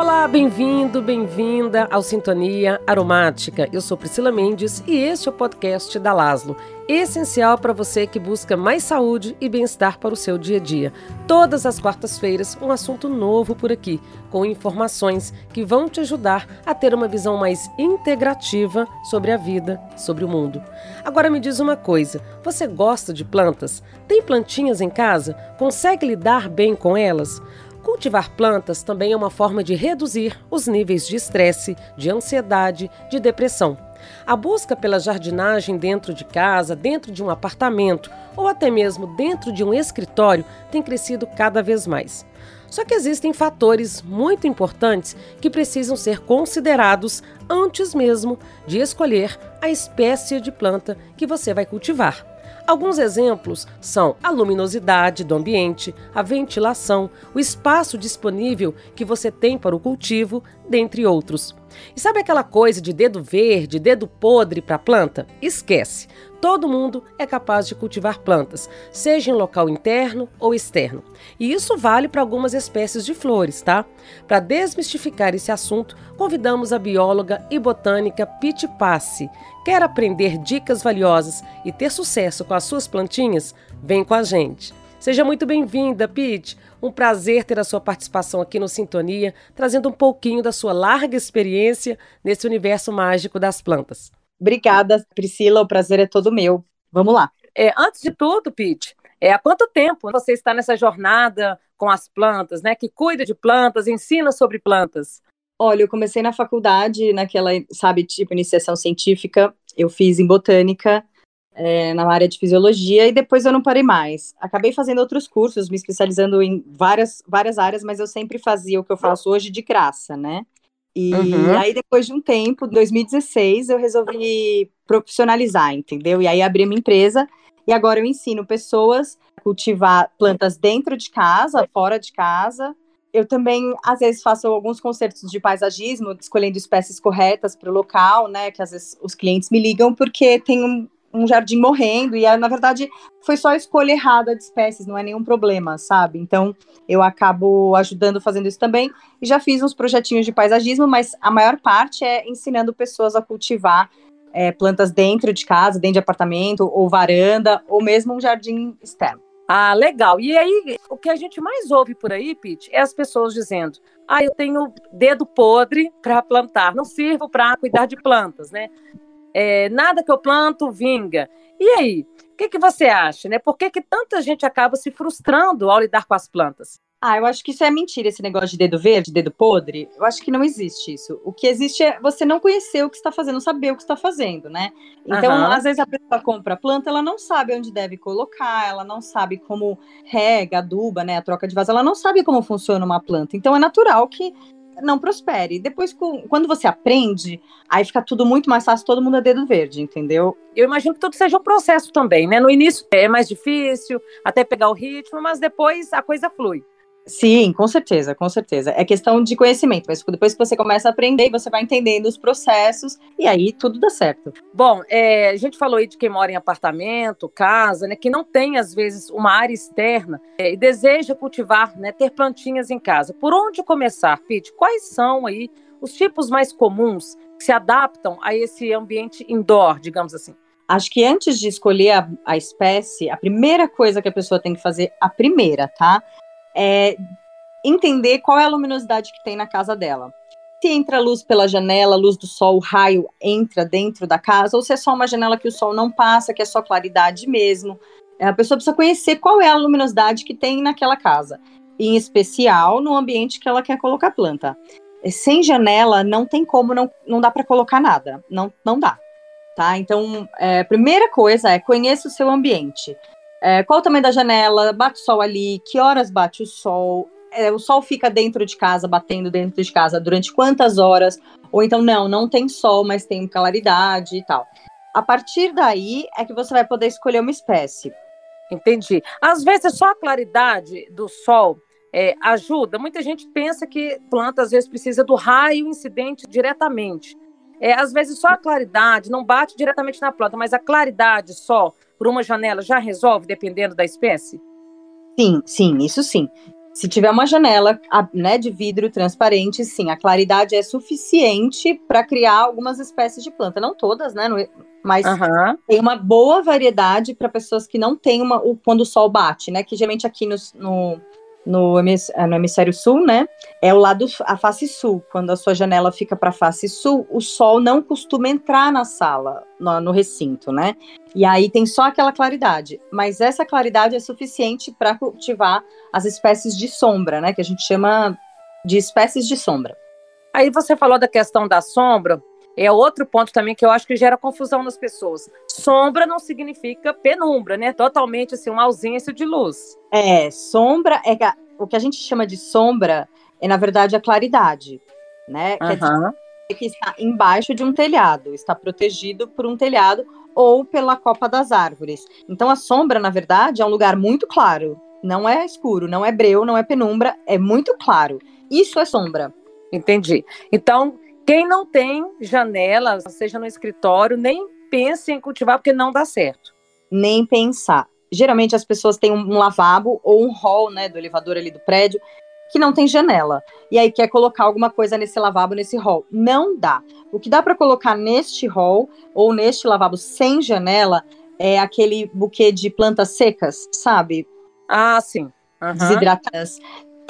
Olá, bem-vindo, bem-vinda ao Sintonia Aromática. Eu sou Priscila Mendes e este é o podcast da Laslo, essencial para você que busca mais saúde e bem-estar para o seu dia a dia. Todas as quartas-feiras, um assunto novo por aqui, com informações que vão te ajudar a ter uma visão mais integrativa sobre a vida, sobre o mundo. Agora me diz uma coisa: você gosta de plantas? Tem plantinhas em casa? Consegue lidar bem com elas? Cultivar plantas também é uma forma de reduzir os níveis de estresse, de ansiedade, de depressão. A busca pela jardinagem dentro de casa, dentro de um apartamento ou até mesmo dentro de um escritório tem crescido cada vez mais. Só que existem fatores muito importantes que precisam ser considerados antes mesmo de escolher a espécie de planta que você vai cultivar. Alguns exemplos são a luminosidade do ambiente, a ventilação, o espaço disponível que você tem para o cultivo, dentre outros. E sabe aquela coisa de dedo verde, dedo podre para a planta? Esquece! Todo mundo é capaz de cultivar plantas, seja em local interno ou externo. E isso vale para algumas espécies de flores, tá? Para desmistificar esse assunto, convidamos a bióloga e botânica Pete Passi. Quer aprender dicas valiosas e ter sucesso com as suas plantinhas? Vem com a gente. Seja muito bem-vinda, Pete. Um prazer ter a sua participação aqui no Sintonia, trazendo um pouquinho da sua larga experiência nesse universo mágico das plantas. Obrigada, Priscila. O prazer é todo meu. Vamos lá. É, antes de tudo, Pete, é, há quanto tempo você está nessa jornada com as plantas, né? Que cuida de plantas, ensina sobre plantas? Olha, eu comecei na faculdade, naquela, sabe, tipo, iniciação científica. Eu fiz em botânica, é, na área de fisiologia, e depois eu não parei mais. Acabei fazendo outros cursos, me especializando em várias, várias áreas, mas eu sempre fazia o que eu faço hoje de graça, né? E uhum. aí, depois de um tempo, 2016, eu resolvi profissionalizar, entendeu? E aí abri minha empresa e agora eu ensino pessoas a cultivar plantas dentro de casa, fora de casa. Eu também, às vezes, faço alguns concertos de paisagismo, escolhendo espécies corretas para o local, né? Que às vezes os clientes me ligam porque tem um, um jardim morrendo, e na verdade foi só a escolha errada de espécies, não é nenhum problema, sabe? Então eu acabo ajudando fazendo isso também, e já fiz uns projetinhos de paisagismo, mas a maior parte é ensinando pessoas a cultivar é, plantas dentro de casa, dentro de apartamento, ou varanda, ou mesmo um jardim externo. Ah, legal. E aí, o que a gente mais ouve por aí, Pete, é as pessoas dizendo: ah, eu tenho dedo podre para plantar, não sirvo para cuidar de plantas, né? É, nada que eu planto vinga. E aí, o que, que você acha? Né? Por que, que tanta gente acaba se frustrando ao lidar com as plantas? Ah, eu acho que isso é mentira, esse negócio de dedo verde, dedo podre. Eu acho que não existe isso. O que existe é você não conhecer o que está fazendo, saber o que está fazendo, né? Então, uhum. às vezes a pessoa compra a planta, ela não sabe onde deve colocar, ela não sabe como rega, aduba, né? A troca de vaso, ela não sabe como funciona uma planta. Então, é natural que não prospere. Depois, quando você aprende, aí fica tudo muito mais fácil, todo mundo é dedo verde, entendeu? Eu imagino que tudo seja um processo também, né? No início é mais difícil, até pegar o ritmo, mas depois a coisa flui. Sim, com certeza, com certeza. É questão de conhecimento, mas depois que você começa a aprender, você vai entendendo os processos e aí tudo dá certo. Bom, é, a gente falou aí de quem mora em apartamento, casa, né, que não tem às vezes uma área externa é, e deseja cultivar, né, ter plantinhas em casa. Por onde começar, Pete? Quais são aí os tipos mais comuns que se adaptam a esse ambiente indoor, digamos assim? Acho que antes de escolher a, a espécie, a primeira coisa que a pessoa tem que fazer, a primeira, tá? É entender qual é a luminosidade que tem na casa dela. Se entra luz pela janela, luz do sol, o raio entra dentro da casa, ou se é só uma janela que o sol não passa, que é só claridade mesmo. É, a pessoa precisa conhecer qual é a luminosidade que tem naquela casa, em especial no ambiente que ela quer colocar planta. Sem janela, não tem como, não, não dá para colocar nada, não, não dá. Tá? Então, é, primeira coisa é conheça o seu ambiente. É, qual o tamanho da janela? Bate o sol ali? Que horas bate o sol? É, o sol fica dentro de casa, batendo dentro de casa durante quantas horas? Ou então, não, não tem sol, mas tem claridade e tal. A partir daí é que você vai poder escolher uma espécie. Entendi. Às vezes só a claridade do sol é, ajuda. Muita gente pensa que planta às vezes precisa do raio incidente diretamente. É, às vezes só a claridade não bate diretamente na planta, mas a claridade só por uma janela já resolve, dependendo da espécie? Sim, sim, isso sim. Se tiver uma janela né, de vidro transparente, sim, a claridade é suficiente para criar algumas espécies de planta. Não todas, né? Mas uhum. tem uma boa variedade para pessoas que não têm uma, o, quando o sol bate, né? Que geralmente aqui no, no no, eh, no hemisfério sul, né? É o lado, a face sul. Quando a sua janela fica para a face sul, o sol não costuma entrar na sala, no, no, recinto, né? E aí tem só aquela claridade. Mas essa claridade é suficiente para cultivar as espécies de sombra, né? Que a gente chama de espécies de sombra. Aí você falou da questão da sombra. É outro ponto também que eu acho que gera confusão nas pessoas. Sombra não significa penumbra, né? Totalmente assim, uma ausência de luz. É, sombra é o que a gente chama de sombra é na verdade a claridade, né? Quer dizer que está embaixo de um telhado, está protegido por um telhado ou pela copa das árvores. Então a sombra, na verdade, é um lugar muito claro. Não é escuro, não é breu, não é penumbra, é muito claro. Isso é sombra. Entendi. Então, quem não tem janela, seja no escritório, nem pense em cultivar porque não dá certo. Nem pensar. Geralmente as pessoas têm um lavabo ou um hall, né, do elevador ali do prédio, que não tem janela. E aí quer colocar alguma coisa nesse lavabo, nesse hall. Não dá. O que dá para colocar neste hall ou neste lavabo sem janela é aquele buquê de plantas secas, sabe? Ah, sim. Uhum. Desidratadas.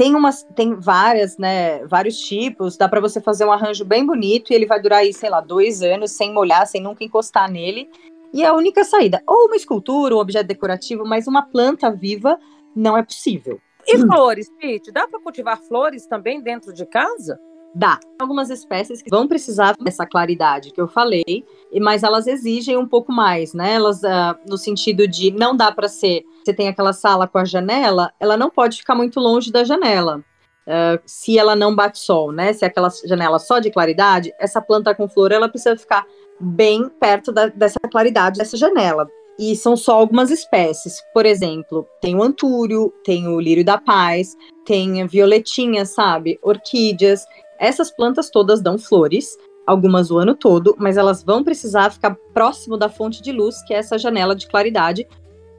Tem umas, tem várias, né? Vários tipos. Dá para você fazer um arranjo bem bonito e ele vai durar aí, sei lá, dois anos sem molhar, sem nunca encostar nele. E é a única saída, ou uma escultura, um objeto decorativo, mas uma planta viva não é possível. E flores, Pete? Dá para cultivar flores também dentro de casa? Dá. Algumas espécies que vão precisar dessa claridade que eu falei, mas elas exigem um pouco mais, né? Elas, uh, no sentido de não dá para ser. Você tem aquela sala com a janela, ela não pode ficar muito longe da janela. Uh, se ela não bate sol, né? Se é aquela janela só de claridade, essa planta com flor ela precisa ficar bem perto da, dessa claridade dessa janela. E são só algumas espécies. Por exemplo, tem o antúrio, tem o lírio da paz, tem violetinha, sabe? Orquídeas. Essas plantas todas dão flores, algumas o ano todo, mas elas vão precisar ficar próximo da fonte de luz, que é essa janela de claridade.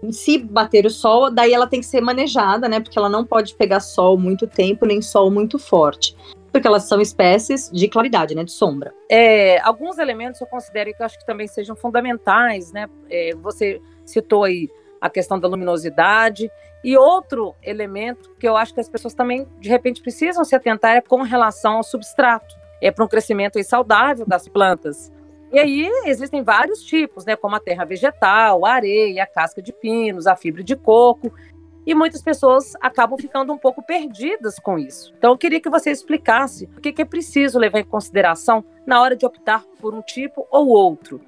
Se bater o sol, daí ela tem que ser manejada, né? Porque ela não pode pegar sol muito tempo, nem sol muito forte. Porque elas são espécies de claridade, né? De sombra. É, alguns elementos eu considero que eu acho que também sejam fundamentais, né? É, você citou aí a questão da luminosidade e outro elemento que eu acho que as pessoas também, de repente, precisam se atentar é com relação ao substrato. É para um crescimento saudável das plantas. E aí existem vários tipos, né? Como a terra vegetal, a areia, a casca de pinos, a fibra de coco. E muitas pessoas acabam ficando um pouco perdidas com isso. Então, eu queria que você explicasse o que é preciso levar em consideração na hora de optar por um tipo ou outro.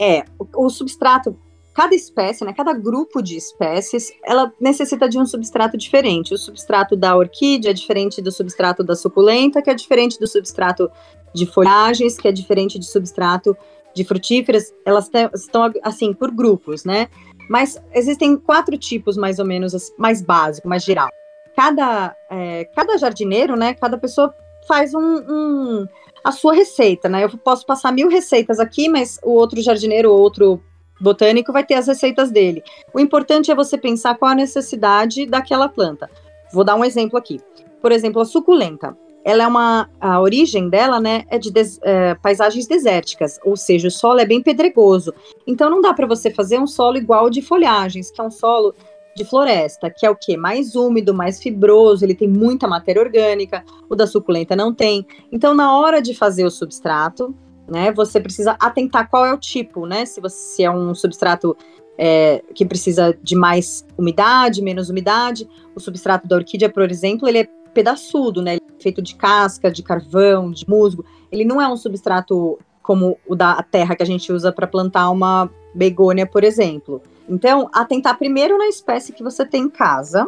É, o, o substrato cada espécie, né, cada grupo de espécies, ela necessita de um substrato diferente. O substrato da orquídea é diferente do substrato da suculenta, que é diferente do substrato de folhagens, que é diferente do substrato de frutíferas. Elas estão assim por grupos, né? Mas existem quatro tipos mais ou menos mais básico, mais geral. Cada é, cada jardineiro, né? Cada pessoa faz um, um a sua receita, né? Eu posso passar mil receitas aqui, mas o outro jardineiro, outro botânico vai ter as receitas dele. O importante é você pensar qual a necessidade daquela planta. Vou dar um exemplo aqui. Por exemplo, a suculenta. Ela é uma. A origem dela, né, é de des, é, paisagens desérticas, ou seja, o solo é bem pedregoso. Então não dá para você fazer um solo igual de folhagens, que é um solo de floresta, que é o que? Mais úmido, mais fibroso, ele tem muita matéria orgânica, o da suculenta não tem. Então, na hora de fazer o substrato, né? Você precisa atentar qual é o tipo, né? Se você é um substrato é, que precisa de mais umidade, menos umidade. O substrato da orquídea, por exemplo, ele é pedaçudo, né? Ele é feito de casca, de carvão, de musgo. Ele não é um substrato como o da terra que a gente usa para plantar uma begônia, por exemplo. Então, atentar primeiro na espécie que você tem em casa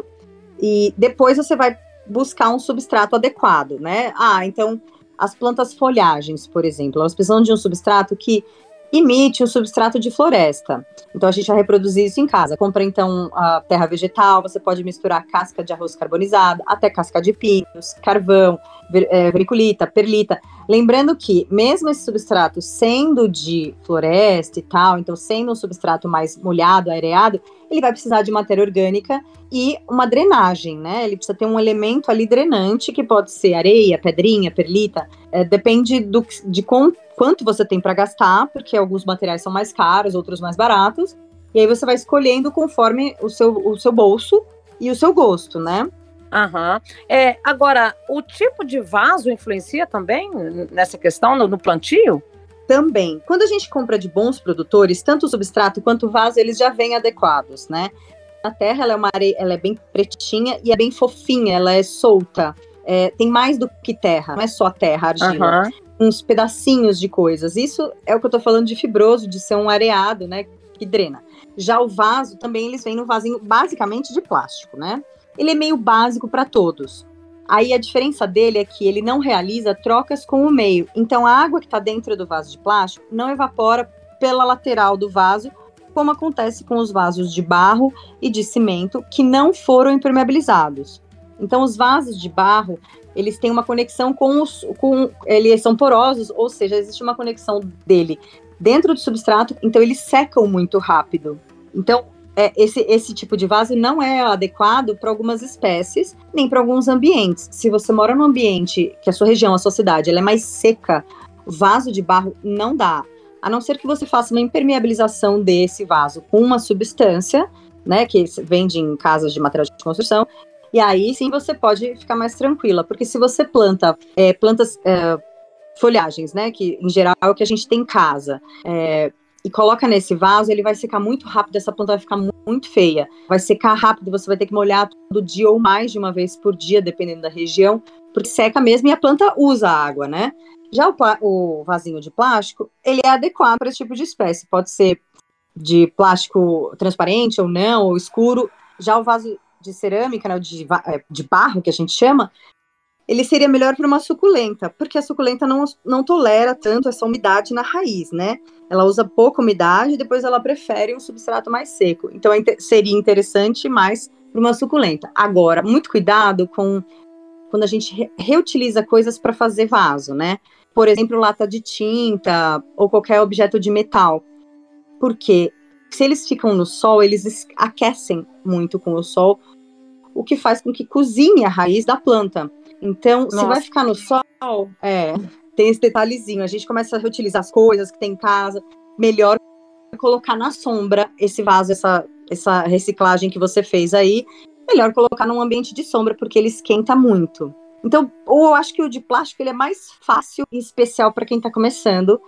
e depois você vai buscar um substrato adequado, né? Ah, então as plantas folhagens, por exemplo, elas precisam de um substrato que imite o substrato de floresta. Então a gente vai reproduzir isso em casa. Compra então a terra vegetal, você pode misturar casca de arroz carbonizado, até casca de pinos, carvão, é, vermiculita, perlita. Lembrando que mesmo esse substrato sendo de floresta e tal, então sendo um substrato mais molhado, areado, ele vai precisar de matéria orgânica e uma drenagem, né? Ele precisa ter um elemento ali drenante, que pode ser areia, pedrinha, perlita, é, depende do, de com, quanto você tem para gastar, porque alguns materiais são mais caros, outros mais baratos, e aí você vai escolhendo conforme o seu, o seu bolso e o seu gosto, né? Aham. É, agora, o tipo de vaso influencia também nessa questão, no, no plantio? Também. Quando a gente compra de bons produtores, tanto o substrato quanto o vaso, eles já vêm adequados, né? A terra, ela é uma areia, ela é bem pretinha e é bem fofinha, ela é solta. É, tem mais do que terra, não é só terra, argila. Uhum. Uns pedacinhos de coisas. Isso é o que eu tô falando de fibroso, de ser um areado, né? Que drena. Já o vaso, também eles vêm no vasinho basicamente de plástico, né? Ele é meio básico para todos. Aí a diferença dele é que ele não realiza trocas com o meio. Então a água que está dentro do vaso de plástico não evapora pela lateral do vaso, como acontece com os vasos de barro e de cimento que não foram impermeabilizados. Então os vasos de barro, eles têm uma conexão com os com eles são porosos, ou seja, existe uma conexão dele dentro do substrato, então eles secam muito rápido. Então, é, esse, esse tipo de vaso não é adequado para algumas espécies, nem para alguns ambientes. Se você mora num ambiente que a sua região, a sua cidade, ela é mais seca, vaso de barro não dá. A não ser que você faça uma impermeabilização desse vaso com uma substância, né, que vende em casas de material de construção, e aí sim você pode ficar mais tranquila, porque se você planta é, plantas é, folhagens, né, que em geral é o que a gente tem em casa, é, e coloca nesse vaso, ele vai secar muito rápido, essa planta vai ficar muito feia. Vai secar rápido, você vai ter que molhar todo dia ou mais de uma vez por dia, dependendo da região, porque seca mesmo e a planta usa água, né? Já o, o vasinho de plástico, ele é adequado para esse tipo de espécie. Pode ser de plástico transparente ou não, ou escuro. Já o vaso de cerâmica, né, de, é, de barro, que a gente chama, ele seria melhor para uma suculenta, porque a suculenta não, não tolera tanto essa umidade na raiz, né? Ela usa pouca umidade, depois ela prefere um substrato mais seco. Então é seria interessante mais para uma suculenta. Agora, muito cuidado com quando a gente re reutiliza coisas para fazer vaso, né? Por exemplo, lata de tinta ou qualquer objeto de metal. Porque se eles ficam no sol, eles aquecem muito com o sol, o que faz com que cozinhe a raiz da planta. Então, Nossa. se vai ficar no sol, é, tem esse detalhezinho. A gente começa a reutilizar as coisas que tem em casa. Melhor colocar na sombra esse vaso, essa, essa reciclagem que você fez aí. Melhor colocar num ambiente de sombra, porque ele esquenta muito. Então, ou eu acho que o de plástico ele é mais fácil e especial para quem está começando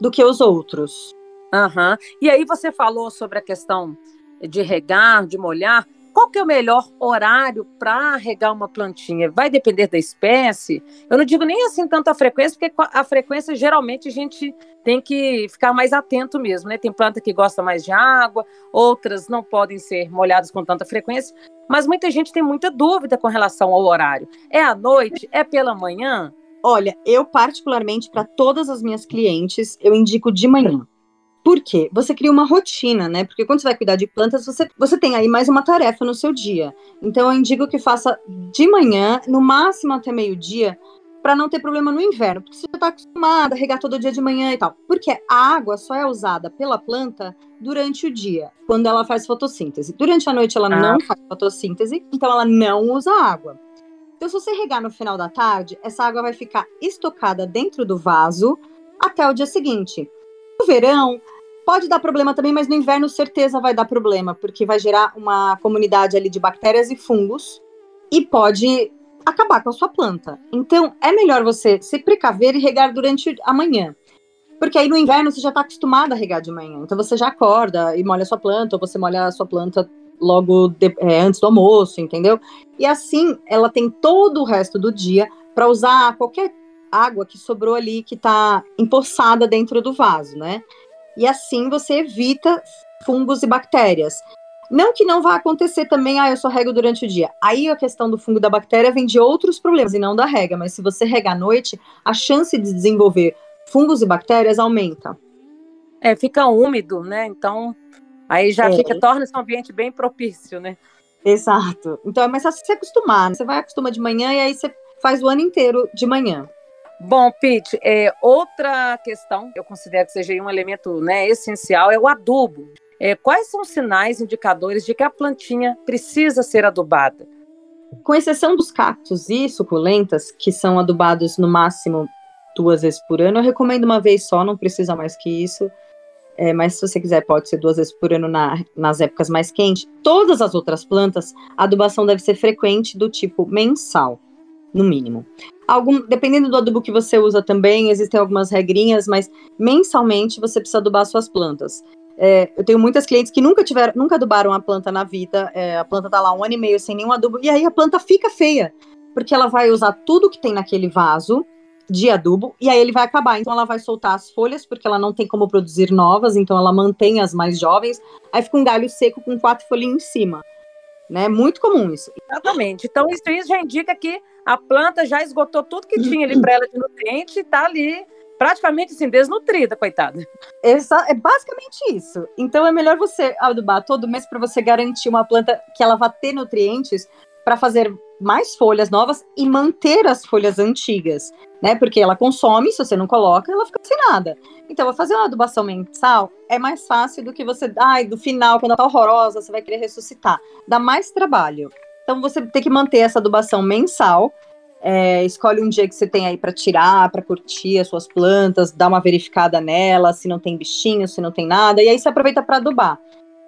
do que os outros. Aham. Uhum. E aí você falou sobre a questão de regar, de molhar. Qual que é o melhor horário para regar uma plantinha? Vai depender da espécie? Eu não digo nem assim tanto a frequência, porque a frequência geralmente a gente tem que ficar mais atento mesmo, né? Tem planta que gosta mais de água, outras não podem ser molhadas com tanta frequência, mas muita gente tem muita dúvida com relação ao horário. É à noite? É pela manhã? Olha, eu particularmente para todas as minhas clientes, eu indico de manhã. Por quê? Você cria uma rotina, né? Porque quando você vai cuidar de plantas, você, você tem aí mais uma tarefa no seu dia. Então eu indico que faça de manhã, no máximo até meio-dia, para não ter problema no inverno. Porque você já está acostumada a regar todo dia de manhã e tal. Porque a água só é usada pela planta durante o dia, quando ela faz fotossíntese. Durante a noite ela ah. não faz fotossíntese, então ela não usa água. Então, se você regar no final da tarde, essa água vai ficar estocada dentro do vaso até o dia seguinte. No verão, Pode dar problema também, mas no inverno certeza vai dar problema, porque vai gerar uma comunidade ali de bactérias e fungos e pode acabar com a sua planta. Então, é melhor você se precaver e regar durante a manhã. Porque aí no inverno você já está acostumado a regar de manhã. Então você já acorda e molha a sua planta, ou você molha a sua planta logo de, é, antes do almoço, entendeu? E assim ela tem todo o resto do dia para usar qualquer água que sobrou ali que está empoçada dentro do vaso, né? E assim você evita fungos e bactérias. Não que não vá acontecer também, ah, eu só rego durante o dia. Aí a questão do fungo da bactéria vem de outros problemas e não da rega, mas se você rega à noite, a chance de desenvolver fungos e bactérias aumenta. É, fica úmido, né? Então, aí já é. fica, torna esse ambiente bem propício, né? Exato. Então é mais fácil se acostumar. Né? Você vai acostumar de manhã e aí você faz o ano inteiro de manhã. Bom, Pete, é, outra questão, eu considero que seja um elemento né, essencial, é o adubo. É, quais são os sinais indicadores de que a plantinha precisa ser adubada? Com exceção dos cactos e suculentas, que são adubados no máximo duas vezes por ano, eu recomendo uma vez só, não precisa mais que isso. É, mas se você quiser, pode ser duas vezes por ano na, nas épocas mais quentes. Todas as outras plantas, a adubação deve ser frequente, do tipo mensal, no mínimo. Algum, dependendo do adubo que você usa também, existem algumas regrinhas, mas mensalmente você precisa adubar suas plantas. É, eu tenho muitas clientes que nunca tiveram, nunca adubaram a planta na vida. É, a planta tá lá um ano e meio sem nenhum adubo, e aí a planta fica feia, porque ela vai usar tudo que tem naquele vaso de adubo, e aí ele vai acabar. Então ela vai soltar as folhas, porque ela não tem como produzir novas, então ela mantém as mais jovens. Aí fica um galho seco com quatro folhinhas em cima. Né? Muito comum isso. Exatamente. Então isso, isso já indica que a planta já esgotou tudo que tinha ali para ela de nutriente e está ali praticamente assim, desnutrida, coitada. Exa é basicamente isso. Então é melhor você adubar todo mês para você garantir uma planta que ela vá ter nutrientes para fazer mais folhas novas e manter as folhas antigas, né? Porque ela consome, se você não coloca, ela fica sem nada. Então, fazer uma adubação mensal é mais fácil do que você, ai, do final, quando ela tá horrorosa, você vai querer ressuscitar. Dá mais trabalho. Então, você tem que manter essa adubação mensal. É, escolhe um dia que você tem aí para tirar, para curtir as suas plantas, dá uma verificada nela, se não tem bichinho, se não tem nada, e aí você aproveita para adubar.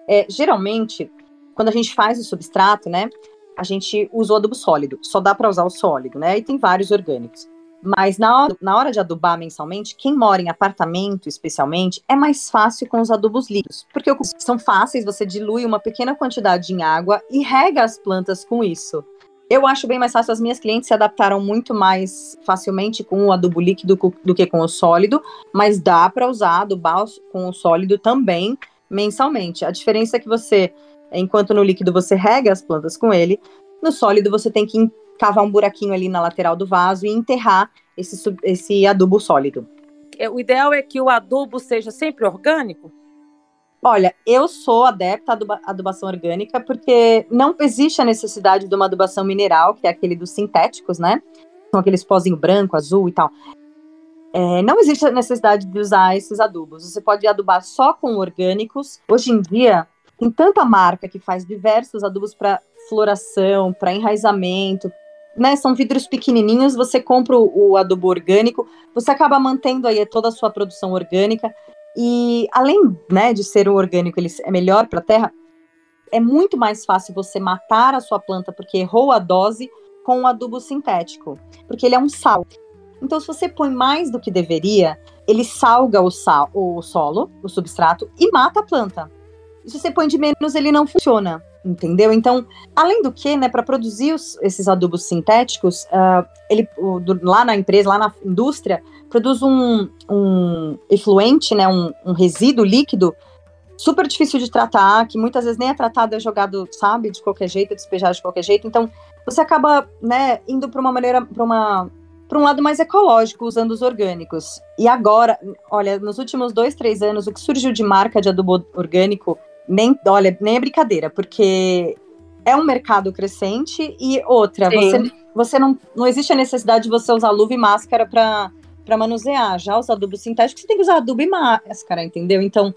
É, geralmente, quando a gente faz o substrato, né? A gente usa o adubo sólido. Só dá para usar o sólido, né? E tem vários orgânicos. Mas na hora, na hora de adubar mensalmente, quem mora em apartamento, especialmente, é mais fácil com os adubos líquidos. Porque são fáceis, você dilui uma pequena quantidade em água e rega as plantas com isso. Eu acho bem mais fácil, as minhas clientes se adaptaram muito mais facilmente com o adubo líquido do que com o sólido, mas dá para usar adubar com o sólido também mensalmente. A diferença é que você Enquanto no líquido você rega as plantas com ele, no sólido você tem que cavar um buraquinho ali na lateral do vaso e enterrar esse, esse adubo sólido. É, o ideal é que o adubo seja sempre orgânico? Olha, eu sou adepta à adubação orgânica porque não existe a necessidade de uma adubação mineral, que é aquele dos sintéticos, né? São aqueles pozinho branco, azul e tal. É, não existe a necessidade de usar esses adubos. Você pode adubar só com orgânicos. Hoje em dia, tem tanta marca que faz diversos adubos para floração, para enraizamento, né? São vidros pequenininhos, você compra o, o adubo orgânico, você acaba mantendo aí toda a sua produção orgânica e além, né, de ser o orgânico, ele é melhor para a terra, é muito mais fácil você matar a sua planta porque errou a dose com o adubo sintético, porque ele é um sal. Então, se você põe mais do que deveria, ele salga o, sal, o solo, o substrato, e mata a planta se você põe de menos, ele não funciona, entendeu? Então, além do que, né, para produzir os, esses adubos sintéticos, uh, ele o, do, lá na empresa, lá na indústria, produz um, um efluente, né, um, um resíduo líquido super difícil de tratar, que muitas vezes nem é tratado, é jogado, sabe, de qualquer jeito, é despejado de qualquer jeito. Então, você acaba, né, indo para uma maneira, para uma para um lado mais ecológico, usando os orgânicos. E agora, olha, nos últimos dois, três anos, o que surgiu de marca de adubo orgânico nem, olha, nem é brincadeira, porque é um mercado crescente e outra, você, você não, não existe a necessidade de você usar luva e máscara para para manusear. Já os adubos sintéticos, você tem que usar adubo e máscara, entendeu? Então,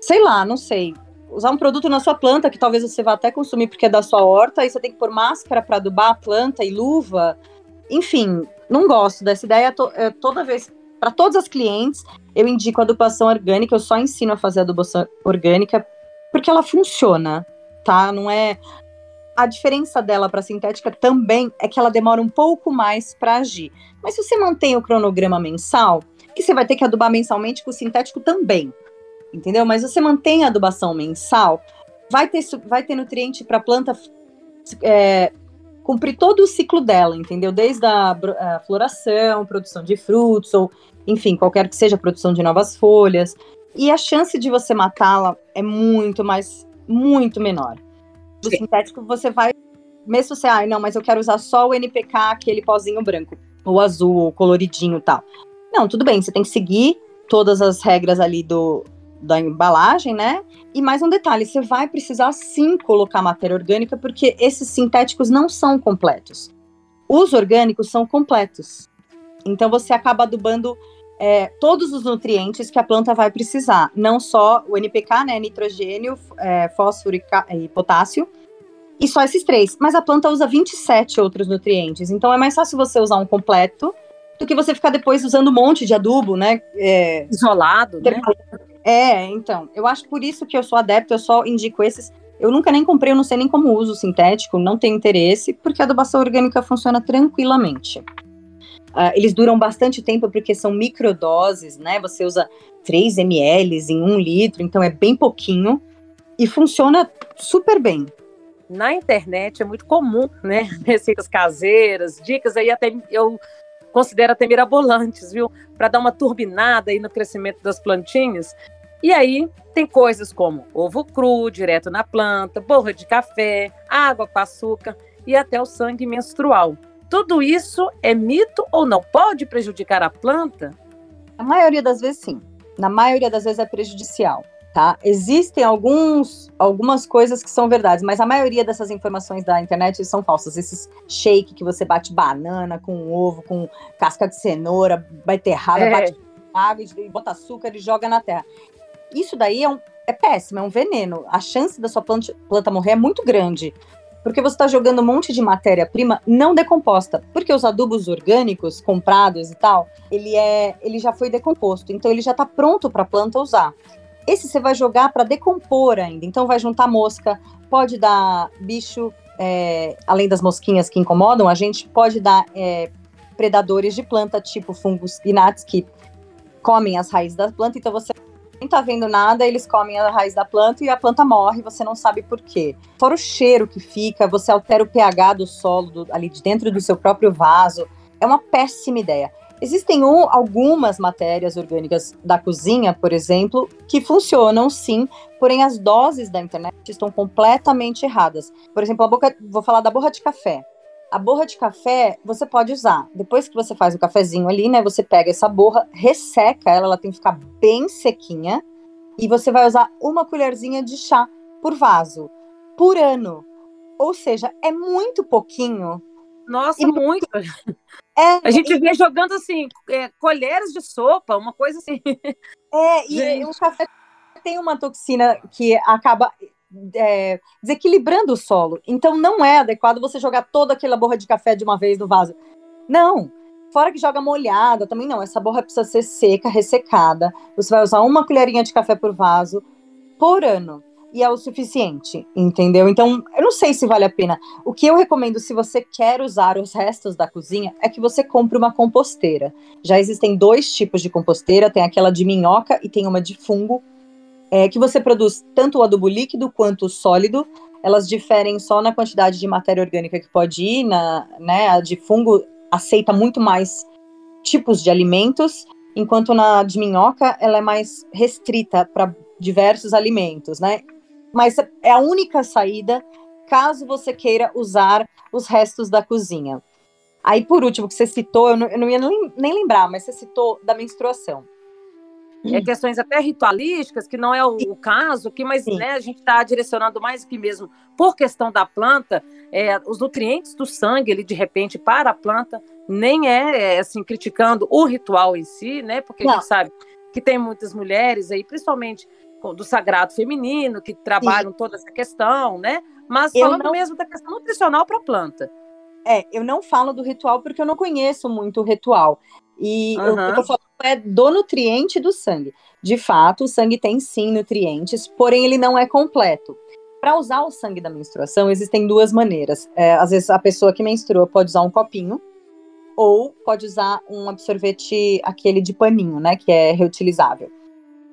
sei lá, não sei. Usar um produto na sua planta que talvez você vá até consumir porque é da sua horta, aí você tem que pôr máscara para adubar a planta e luva. Enfim, não gosto dessa ideia. To é, toda vez, para todas as clientes, eu indico adubação orgânica. Eu só ensino a fazer adubação orgânica porque ela funciona, tá? Não é a diferença dela para sintética também é que ela demora um pouco mais para agir. Mas se você mantém o cronograma mensal, que você vai ter que adubar mensalmente com o sintético também, entendeu? Mas você mantém a adubação mensal, vai ter, vai ter nutriente para a planta é, cumprir todo o ciclo dela, entendeu? Desde a, a floração, produção de frutos, ou enfim, qualquer que seja a produção de novas folhas. E a chance de você matá-la é muito mais, muito menor. Do Sim. sintético, você vai. Mesmo você, ai, ah, não, mas eu quero usar só o NPK, aquele pozinho branco, ou azul, ou coloridinho tal. Não, tudo bem, você tem que seguir todas as regras ali do, da embalagem, né? E mais um detalhe, você vai precisar sim colocar matéria orgânica, porque esses sintéticos não são completos. Os orgânicos são completos. Então você acaba adubando é, todos os nutrientes que a planta vai precisar, não só o NPK, né, nitrogênio, é, fósforo e, potássio, e só esses três. Mas a planta usa 27 outros nutrientes, então é mais fácil você usar um completo do que você ficar depois usando um monte de adubo, né? É, Isolado, né? É, então, eu acho por isso que eu sou adepto, eu só indico esses. Eu nunca nem comprei, eu não sei nem como uso sintético, não tenho interesse, porque a adubação orgânica funciona tranquilamente. Uh, eles duram bastante tempo porque são microdoses, né? Você usa 3 ml em 1 litro, então é bem pouquinho e funciona super bem. Na internet é muito comum, né? Receitas caseiras, dicas aí até eu considero até mirabolantes, viu? Para dar uma turbinada aí no crescimento das plantinhas. E aí tem coisas como ovo cru direto na planta, borra de café, água com açúcar e até o sangue menstrual. Tudo isso é mito ou não? Pode prejudicar a planta? A maioria das vezes, sim. Na maioria das vezes é prejudicial. Tá? Existem alguns, algumas coisas que são verdades, mas a maioria dessas informações da internet são falsas. Esses shake que você bate banana com ovo, com casca de cenoura, beterraba, é. bate água e bota açúcar e joga na terra. Isso daí é, um, é péssimo, é um veneno. A chance da sua planta, planta morrer é muito grande porque você está jogando um monte de matéria-prima não decomposta. Porque os adubos orgânicos comprados e tal, ele é, ele já foi decomposto, então ele já está pronto para a planta usar. Esse você vai jogar para decompor ainda, então vai juntar mosca, pode dar bicho, é, além das mosquinhas que incomodam, a gente pode dar é, predadores de planta, tipo fungos inatos que comem as raízes da planta, então você nem tá vendo nada, eles comem a raiz da planta e a planta morre, você não sabe por quê. Fora o cheiro que fica, você altera o pH do solo do, ali de dentro do seu próprio vaso. É uma péssima ideia. Existem um, algumas matérias orgânicas da cozinha, por exemplo, que funcionam sim, porém as doses da internet estão completamente erradas. Por exemplo, boca, vou falar da borra de café. A borra de café você pode usar. Depois que você faz o cafezinho ali, né? Você pega essa borra, resseca ela, ela tem que ficar bem sequinha. E você vai usar uma colherzinha de chá por vaso, por ano. Ou seja, é muito pouquinho. Nossa, e muito. É, a gente e... vê jogando assim, é, colheres de sopa, uma coisa assim. É, e o café tem uma toxina que acaba é, desequilibrando o solo. Então não é adequado você jogar toda aquela borra de café de uma vez no vaso. Não. Fora que joga molhada, também não. Essa borra precisa ser seca, ressecada. Você vai usar uma colherinha de café por vaso por ano. E é o suficiente, entendeu? Então, eu não sei se vale a pena. O que eu recomendo, se você quer usar os restos da cozinha, é que você compre uma composteira. Já existem dois tipos de composteira: tem aquela de minhoca e tem uma de fungo é, que você produz tanto o adubo líquido quanto o sólido. Elas diferem só na quantidade de matéria orgânica que pode ir, na, né? A de fungo aceita muito mais tipos de alimentos, enquanto na de minhoca ela é mais restrita para diversos alimentos, né? Mas é a única saída caso você queira usar os restos da cozinha. Aí, por último, que você citou, eu não, eu não ia nem lembrar, mas você citou da menstruação é, questões até ritualísticas, que não é o, o caso aqui, mas né, a gente está direcionando mais que mesmo por questão da planta, é, os nutrientes do sangue, ele de repente, para a planta, nem é, é assim, criticando o ritual em si, né? Porque não. a gente sabe que tem muitas mulheres aí, principalmente do sagrado feminino, que trabalham Sim. toda essa questão, né? Mas falando não... mesmo da questão nutricional para a planta. É, eu não falo do ritual porque eu não conheço muito o ritual. E uhum. eu, tô falando é do nutriente do sangue. De fato, o sangue tem sim nutrientes, porém ele não é completo. Para usar o sangue da menstruação, existem duas maneiras. É, às vezes a pessoa que menstrua pode usar um copinho, ou pode usar um absorvente, aquele de paninho, né, que é reutilizável.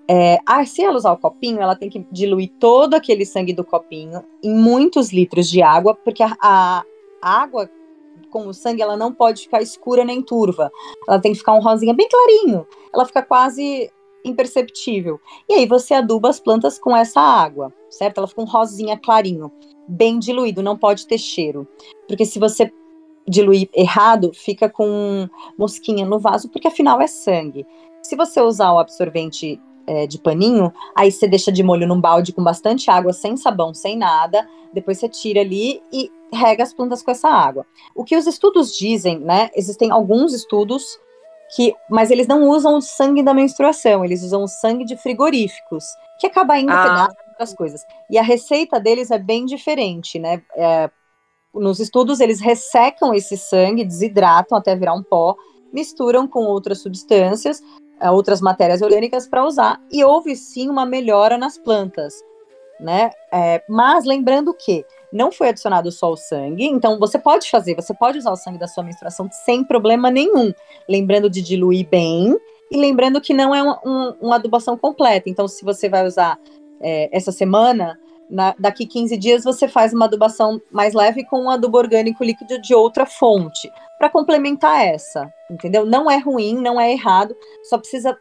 É, ah, se ela usar o copinho, ela tem que diluir todo aquele sangue do copinho em muitos litros de água, porque a, a água com o sangue, ela não pode ficar escura nem turva. Ela tem que ficar um rosinha bem clarinho. Ela fica quase imperceptível. E aí você aduba as plantas com essa água, certo? Ela fica um rosinha clarinho, bem diluído, não pode ter cheiro. Porque se você diluir errado, fica com mosquinha no vaso, porque afinal é sangue. Se você usar o absorvente é, de paninho, aí você deixa de molho num balde com bastante água, sem sabão, sem nada, depois você tira ali e rega as plantas com essa água. O que os estudos dizem, né? Existem alguns estudos que, mas eles não usam o sangue da menstruação, eles usam o sangue de frigoríficos, que acaba indo ah. outras coisas. E a receita deles é bem diferente, né? É, nos estudos, eles ressecam esse sangue, desidratam até virar um pó, misturam com outras substâncias, outras matérias orgânicas para usar, e houve sim uma melhora nas plantas, né? É, mas lembrando que não foi adicionado só o sangue, então você pode fazer, você pode usar o sangue da sua menstruação sem problema nenhum, lembrando de diluir bem e lembrando que não é um, um, uma adubação completa. Então, se você vai usar é, essa semana, na, daqui 15 dias você faz uma adubação mais leve com um adubo orgânico líquido de outra fonte, para complementar essa, entendeu? Não é ruim, não é errado, só precisa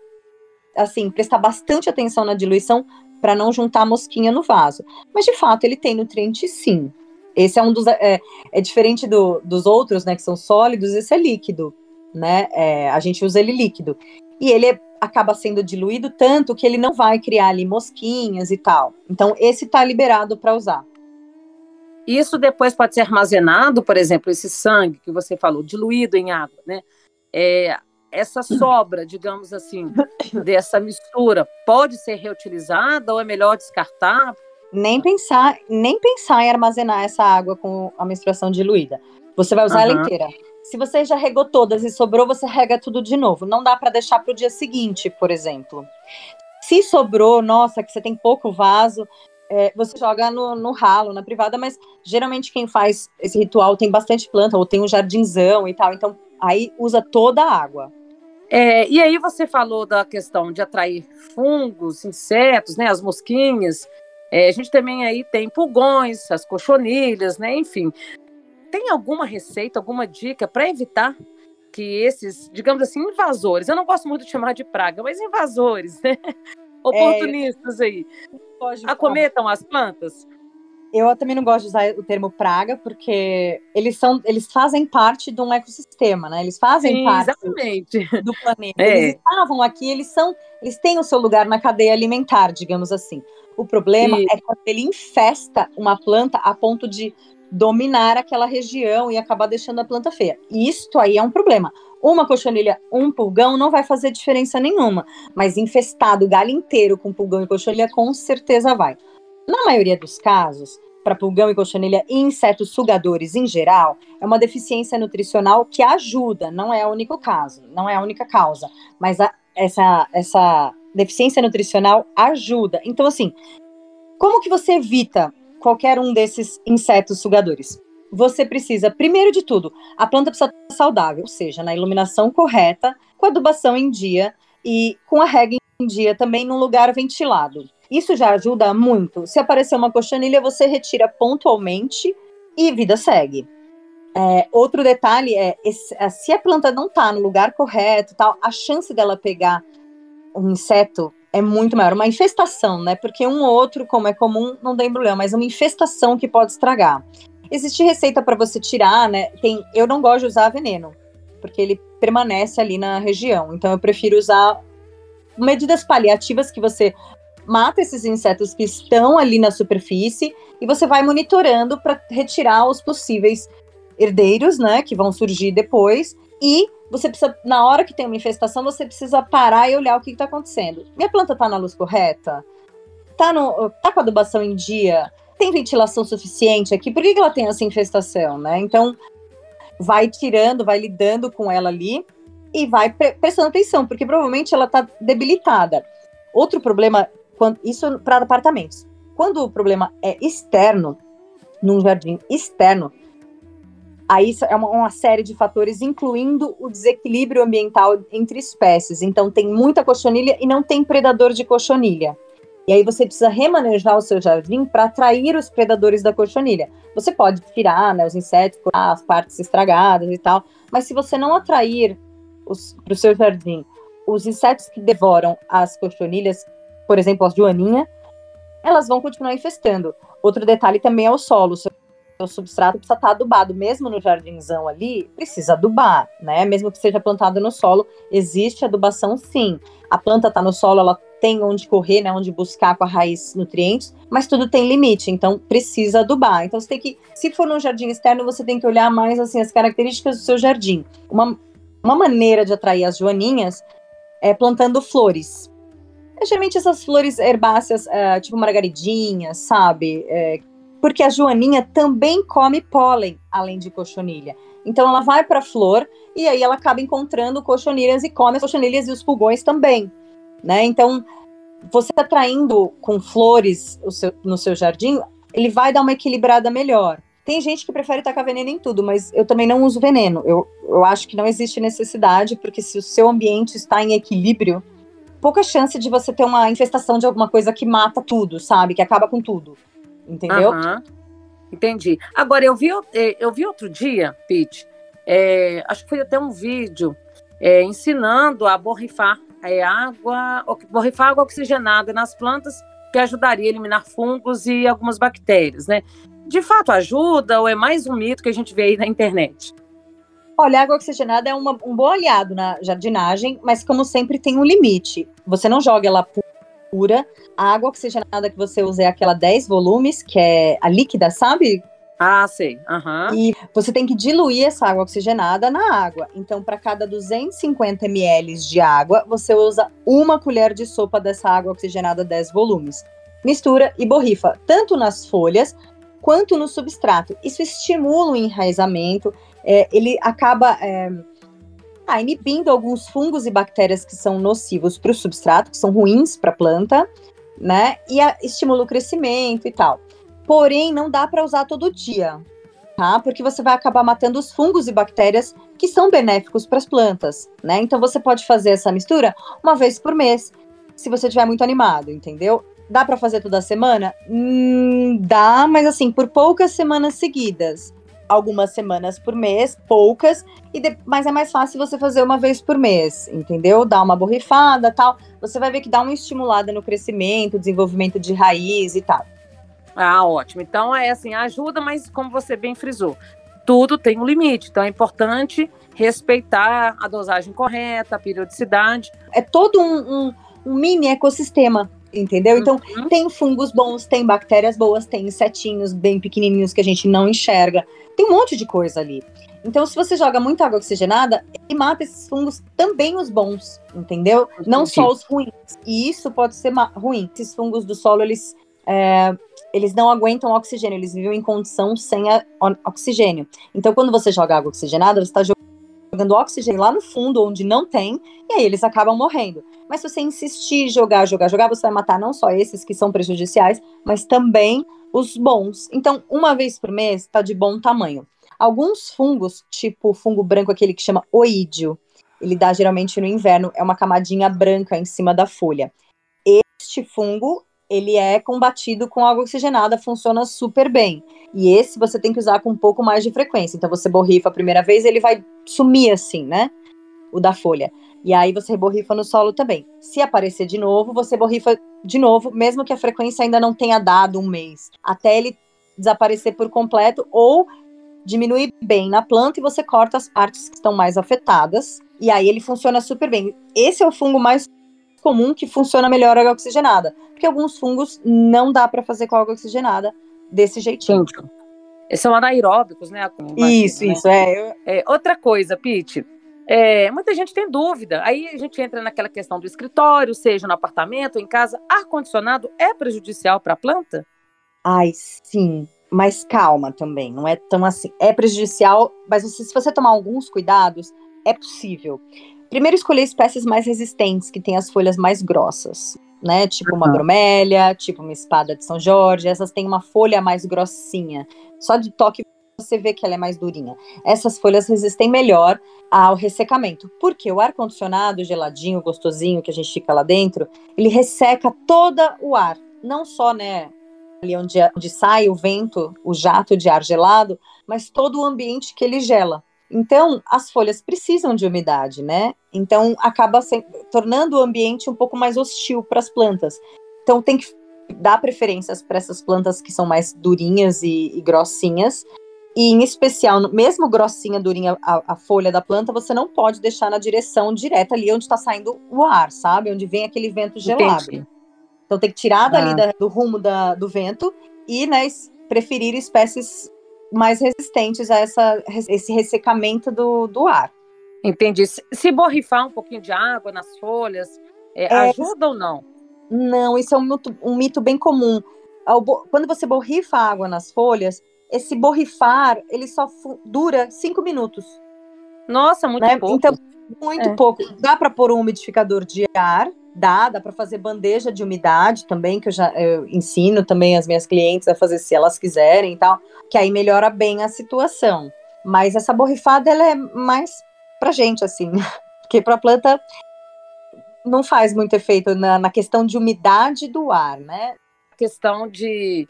assim prestar bastante atenção na diluição para não juntar mosquinha no vaso. Mas de fato ele tem nutriente sim. Esse é um dos é, é diferente do, dos outros, né, que são sólidos. Esse é líquido, né? É, a gente usa ele líquido e ele é, acaba sendo diluído tanto que ele não vai criar ali mosquinhas e tal. Então esse está liberado para usar. Isso depois pode ser armazenado, por exemplo, esse sangue que você falou, diluído em água, né? É, essa sobra, digamos assim, dessa mistura pode ser reutilizada ou é melhor descartar? Nem pensar, nem pensar em armazenar essa água com a menstruação diluída. Você vai usar uhum. ela inteira. Se você já regou todas e sobrou, você rega tudo de novo. Não dá para deixar para o dia seguinte, por exemplo. Se sobrou, nossa, que você tem pouco vaso, é, você joga no, no, ralo, na privada, mas geralmente quem faz esse ritual tem bastante planta ou tem um jardinzão e tal, então aí usa toda a água. É, e aí você falou da questão de atrair fungos, insetos, né, as mosquinhas. É, a gente também aí tem pulgões, as cochonilhas, né, enfim. Tem alguma receita, alguma dica para evitar que esses, digamos assim, invasores, eu não gosto muito de chamar de praga, mas invasores, né? Oportunistas é, aí, acometam as plantas? eu também não gosto de usar o termo praga, porque eles são, eles fazem parte de um equosistema, né? Eles fazem Sim, parte exatamente. do planeta. É. Eles estavam aqui, eles são, eles têm o seu lugar na cadeia alimentar, digamos assim. O problema e... é quando ele infesta uma planta a ponto de dominar aquela região e acabar deixando a planta feia. Isto aí é um problema. Uma cochonilha, um pulgão não vai fazer diferença nenhuma, mas infestado o galho inteiro com pulgão e cochonilha com certeza vai. Na maioria dos casos, para pulgão e cochonilha e insetos sugadores em geral, é uma deficiência nutricional que ajuda, não é o único caso, não é a única causa, mas a, essa, essa deficiência nutricional ajuda. Então, assim, como que você evita qualquer um desses insetos sugadores? Você precisa, primeiro de tudo, a planta precisa estar saudável, ou seja, na iluminação correta, com adubação em dia e com a rega em dia também num lugar ventilado. Isso já ajuda muito. Se aparecer uma cochonilha, você retira pontualmente e vida segue. É, outro detalhe é, esse, é, se a planta não está no lugar correto, tal, a chance dela pegar um inseto é muito maior. Uma infestação, né? Porque um ou outro, como é comum, não tem problema, mas uma infestação que pode estragar. Existe receita para você tirar, né? Tem, eu não gosto de usar veneno, porque ele permanece ali na região. Então eu prefiro usar medidas paliativas que você mata esses insetos que estão ali na superfície e você vai monitorando para retirar os possíveis herdeiros, né, que vão surgir depois. E você precisa, na hora que tem uma infestação, você precisa parar e olhar o que está acontecendo. Minha planta está na luz correta? Tá, no, tá com adubação em dia? Tem ventilação suficiente aqui? Por que, que ela tem essa infestação, né? Então, vai tirando, vai lidando com ela ali e vai pre prestando atenção, porque provavelmente ela está debilitada. Outro problema quando, isso para apartamentos. Quando o problema é externo, num jardim externo, aí é uma, uma, série de fatores, incluindo o desequilíbrio ambiental entre espécies. Então, tem muita cochonilha e não tem predador de cochonilha. E aí você precisa remanejar o seu jardim para atrair os predadores da cochonilha. Você pode tirar né, os insetos, as partes estragadas e tal, mas se você não atrair para o seu jardim os insetos que devoram as cochonilhas, por exemplo, as joaninha, elas vão continuar infestando. Outro detalhe também é o solo. O substrato precisa estar adubado, mesmo no jardinzão ali, precisa adubar, né? Mesmo que seja plantado no solo, existe adubação sim. A planta está no solo, ela tem onde correr, né, onde buscar com a raiz nutrientes, mas tudo tem limite, então precisa adubar. Então você tem que, se for num jardim externo, você tem que olhar mais assim as características do seu jardim. Uma uma maneira de atrair as joaninhas é plantando flores. É, geralmente essas flores herbáceas, é, tipo margaridinha, sabe? É, porque a joaninha também come pólen, além de cochonilha. Então ela vai para a flor e aí ela acaba encontrando cochonilhas e come as cochonilhas e os pulgões também, né? Então você atraindo com flores seu, no seu jardim, ele vai dar uma equilibrada melhor. Tem gente que prefere tacar veneno em tudo, mas eu também não uso veneno. Eu, eu acho que não existe necessidade, porque se o seu ambiente está em equilíbrio, pouca chance de você ter uma infestação de alguma coisa que mata tudo, sabe? Que acaba com tudo. Entendeu? Uhum. Entendi. Agora, eu vi, eh, eu vi outro dia, Pete, é, acho que foi até um vídeo é, ensinando a borrifar é, água, borrifar água oxigenada nas plantas, que ajudaria a eliminar fungos e algumas bactérias, né? De fato ajuda ou é mais um mito que a gente vê aí na internet? Olha, a água oxigenada é uma, um bom aliado na jardinagem, mas como sempre tem um limite. Você não joga ela pura. A água oxigenada que você usa é aquela 10 volumes, que é a líquida, sabe? Ah, sei. Uhum. E você tem que diluir essa água oxigenada na água. Então, para cada 250 ml de água, você usa uma colher de sopa dessa água oxigenada 10 volumes. Mistura e borrifa, tanto nas folhas quanto no substrato. Isso estimula o enraizamento, é, ele acaba é, ah, inibindo alguns fungos e bactérias que são nocivos para o substrato, que são ruins para a planta, né? E a, estimula o crescimento e tal. Porém, não dá para usar todo dia, tá? Porque você vai acabar matando os fungos e bactérias que são benéficos para as plantas, né? Então você pode fazer essa mistura uma vez por mês, se você estiver muito animado, entendeu? Dá para fazer toda semana? Hum, dá, mas assim, por poucas semanas seguidas. Algumas semanas por mês, poucas, e de... mas é mais fácil você fazer uma vez por mês, entendeu? Dar uma borrifada tal. Você vai ver que dá uma estimulada no crescimento, desenvolvimento de raiz e tal. Ah, ótimo. Então é assim, ajuda, mas como você bem frisou, tudo tem um limite. Então é importante respeitar a dosagem correta, a periodicidade. É todo um, um, um mini ecossistema, entendeu? Então uhum. tem fungos bons, tem bactérias boas, tem insetinhos bem pequenininhos que a gente não enxerga. Tem um monte de coisa ali. Então, se você joga muita água oxigenada, ele mata esses fungos também os bons, entendeu? Não só os ruins. E isso pode ser ruim. Esses fungos do solo, eles é, eles não aguentam oxigênio, eles vivem em condição sem oxigênio. Então, quando você joga água oxigenada, você está jogando oxigênio lá no fundo, onde não tem, e aí eles acabam morrendo. Mas se você insistir jogar, jogar, jogar, você vai matar não só esses que são prejudiciais, mas também os bons. Então, uma vez por mês está de bom tamanho. Alguns fungos, tipo o fungo branco, aquele que chama oídio, ele dá geralmente no inverno, é uma camadinha branca em cima da folha. Este fungo ele é combatido com água oxigenada, funciona super bem. E esse você tem que usar com um pouco mais de frequência. Então você borrifa a primeira vez, ele vai sumir assim, né? O da folha. E aí você borrifa no solo também. Se aparecer de novo, você borrifa de novo, mesmo que a frequência ainda não tenha dado um mês, até ele desaparecer por completo ou diminuir bem na planta e você corta as partes que estão mais afetadas. E aí ele funciona super bem. Esse é o fungo mais comum que funciona melhor a água oxigenada. Porque alguns fungos não dá para fazer com água oxigenada desse jeitinho. São anaeróbicos, né? isso, né? isso, é. é. Outra coisa, Pete, é, muita gente tem dúvida. Aí a gente entra naquela questão do escritório, seja no apartamento, em casa. Ar-condicionado é prejudicial para a planta? Ai, sim. Mas calma também, não é tão assim. É prejudicial, mas você, se você tomar alguns cuidados, é possível. Primeiro, escolher espécies mais resistentes, que têm as folhas mais grossas, né? Tipo uma bromélia, tipo uma espada de São Jorge. Essas têm uma folha mais grossinha. Só de toque você vê que ela é mais durinha. Essas folhas resistem melhor ao ressecamento, porque o ar condicionado, geladinho, gostosinho que a gente fica lá dentro, ele resseca todo o ar, não só, né, ali onde, onde sai o vento, o jato de ar gelado, mas todo o ambiente que ele gela. Então, as folhas precisam de umidade, né? Então, acaba se, tornando o ambiente um pouco mais hostil para as plantas. Então, tem que dar preferências para essas plantas que são mais durinhas e, e, grossinhas. E, em especial, mesmo grossinha, durinha, a, a, folha da planta, você não pode deixar na direção direta ali onde está saindo o ar, sabe? Onde vem aquele vento gelado. Entendi. Então, tem que tirar dali ah. da, do rumo da, do vento e, né, preferir espécies mais resistentes a essa, esse ressecamento do, do ar. Entendi. Se borrifar um pouquinho de água nas folhas, é, é, ajuda ou não? Não, isso é um mito, um mito bem comum. Quando você borrifa água nas folhas, esse borrifar, ele só dura cinco minutos. Nossa, muito né? pouco. Então, muito é. pouco. Dá para pôr um umidificador de ar, dá, dá para fazer bandeja de umidade também, que eu já eu ensino também as minhas clientes a fazer se elas quiserem e tal, que aí melhora bem a situação. Mas essa borrifada, ela é mais pra gente, assim, porque pra planta não faz muito efeito na, na questão de umidade do ar, né? A questão de,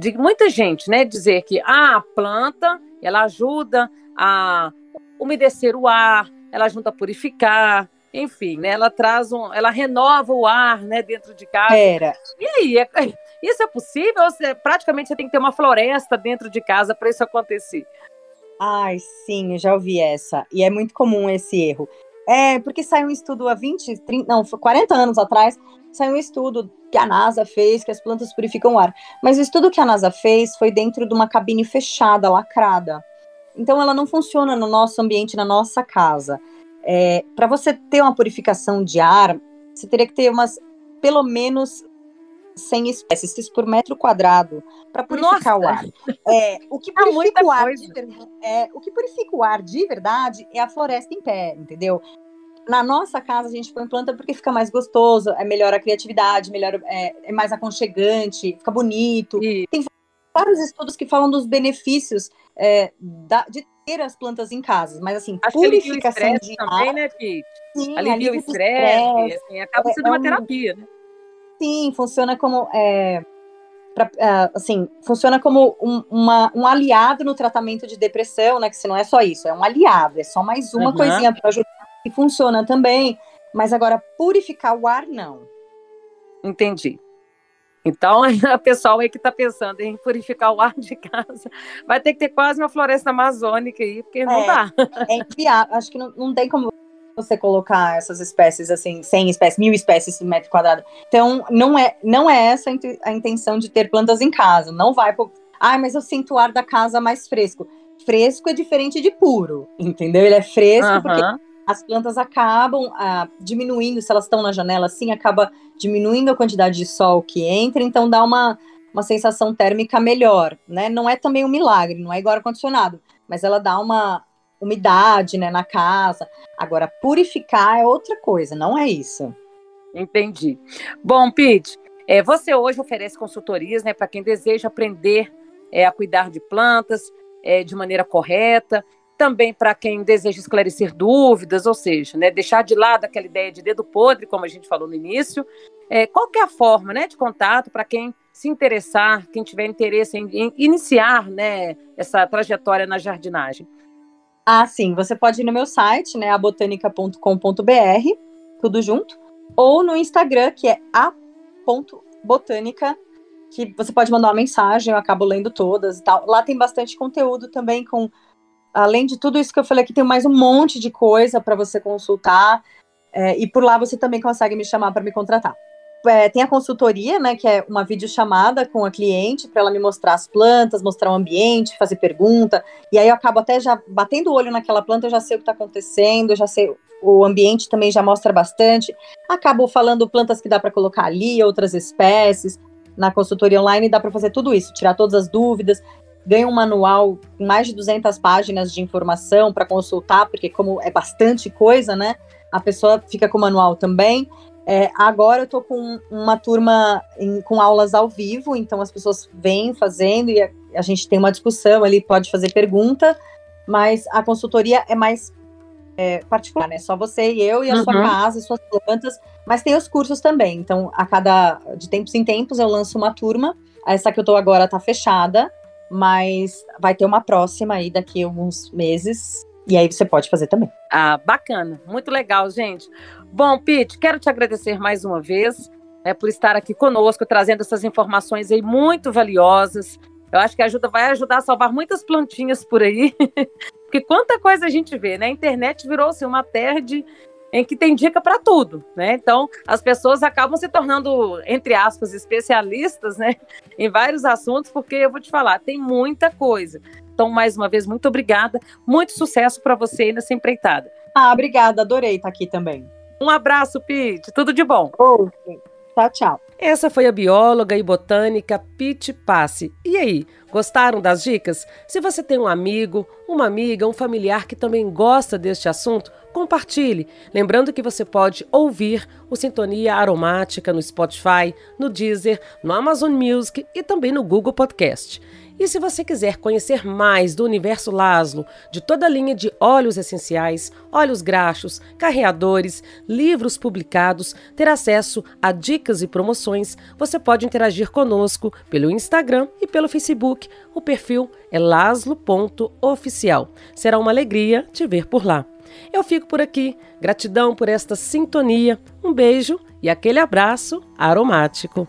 de muita gente, né, dizer que ah, a planta, ela ajuda a umedecer o ar, ela ajuda a purificar, enfim, né? Ela traz um, ela renova o ar, né, dentro de casa. Era. E aí, é, isso é possível? Você, praticamente você tem que ter uma floresta dentro de casa para isso acontecer. Ai, sim, eu já ouvi essa. E é muito comum esse erro. É, porque saiu um estudo há 20, 30, não, 40 anos atrás, saiu um estudo que a NASA fez, que as plantas purificam o ar. Mas o estudo que a NASA fez foi dentro de uma cabine fechada, lacrada. Então ela não funciona no nosso ambiente, na nossa casa. É, Para você ter uma purificação de ar, você teria que ter umas, pelo menos 100 espécies por metro quadrado para purificar Nossa. o ar. É, o que purifica é o ar de, é, o que purifica o ar de verdade é a floresta em pé, entendeu? Na nossa casa a gente põe planta porque fica mais gostoso, é melhor a criatividade, melhor é, é mais aconchegante, fica bonito. Tem vários estudos que falam dos benefícios é, da, de ter as plantas em casa, mas assim, Acho purificação de também, ar, né, Kate? Sim, alivia o estresse, assim, acaba é, sendo é, uma terapia, né? Sim, funciona como é, pra, é, assim, funciona como um, uma, um aliado no tratamento de depressão, né? Que se não é só isso, é um aliado, é só mais uma uhum. coisinha para ajudar e funciona também. Mas agora purificar o ar não. Entendi. Então, o pessoal aí que está pensando em purificar o ar de casa vai ter que ter quase uma floresta amazônica aí, porque não é, dá. É inviável. Acho que não, não tem como você colocar essas espécies assim, 100 espécies, mil espécies por metro quadrado. Então, não é, não é essa a intenção de ter plantas em casa. Não vai por. Ah, mas eu sinto o ar da casa mais fresco. Fresco é diferente de puro, entendeu? Ele é fresco uhum. porque as plantas acabam ah, diminuindo, se elas estão na janela assim, acaba diminuindo a quantidade de sol que entra, então dá uma, uma sensação térmica melhor, né? Não é também um milagre, não é igual ar-condicionado, mas ela dá uma, umidade né, na casa. Agora, purificar é outra coisa, não é isso. Entendi. Bom, Pete, é, você hoje oferece consultorias né, para quem deseja aprender é, a cuidar de plantas é, de maneira correta, também para quem deseja esclarecer dúvidas, ou seja, né, deixar de lado aquela ideia de dedo podre, como a gente falou no início. É, qual é a forma né, de contato para quem se interessar, quem tiver interesse em, em iniciar né, essa trajetória na jardinagem? Ah, sim. Você pode ir no meu site, né, abotanica.com.br, tudo junto, ou no Instagram, que é a.botânica, que você pode mandar uma mensagem, eu acabo lendo todas e tal. Lá tem bastante conteúdo também com além de tudo isso que eu falei aqui, tem mais um monte de coisa para você consultar. É, e por lá você também consegue me chamar para me contratar é, tem a consultoria, né, que é uma videochamada com a cliente para ela me mostrar as plantas, mostrar o ambiente, fazer pergunta. E aí eu acabo até já batendo o olho naquela planta, eu já sei o que está acontecendo, eu já sei o ambiente também já mostra bastante. Acabo falando plantas que dá para colocar ali, outras espécies. Na consultoria online dá para fazer tudo isso, tirar todas as dúvidas. Ganha um manual com mais de 200 páginas de informação para consultar, porque como é bastante coisa, né? A pessoa fica com o manual também. É, agora eu tô com uma turma em, com aulas ao vivo, então as pessoas vêm fazendo e a, a, gente tem uma discussão ali, pode fazer pergunta, mas a consultoria é mais é, particular, né? Só você e eu e a uhum. sua casa e suas plantas, mas tem os cursos também. Então, a cada de tempos em tempos eu lanço uma turma. Essa que eu tô agora tá fechada, mas vai ter uma próxima aí daqui a alguns meses. E aí você pode fazer também. Ah, bacana, muito legal, gente. Bom, Pete, quero te agradecer mais uma vez né, por estar aqui conosco, trazendo essas informações aí muito valiosas. Eu acho que ajuda, vai ajudar a salvar muitas plantinhas por aí. Porque quanta coisa a gente vê, né? A internet virou-se uma terra de, em que tem dica para tudo, né? Então, as pessoas acabam se tornando, entre aspas, especialistas, né? Em vários assuntos, porque eu vou te falar, tem muita coisa. Então, mais uma vez, muito obrigada. Muito sucesso para você nessa empreitada. Ah, obrigada, adorei estar aqui também. Um abraço, Pete, tudo de bom. Oh, tchau, tchau. Essa foi a bióloga e botânica Pete Passe. E aí, gostaram das dicas? Se você tem um amigo, uma amiga, um familiar que também gosta deste assunto, compartilhe. Lembrando que você pode ouvir o Sintonia Aromática no Spotify, no Deezer, no Amazon Music e também no Google Podcast. E se você quiser conhecer mais do universo Laszlo, de toda a linha de óleos essenciais, óleos graxos, carreadores, livros publicados, ter acesso a dicas e promoções, você pode interagir conosco pelo Instagram e pelo Facebook. O perfil é laslo.oficial. Será uma alegria te ver por lá. Eu fico por aqui. Gratidão por esta sintonia. Um beijo e aquele abraço aromático.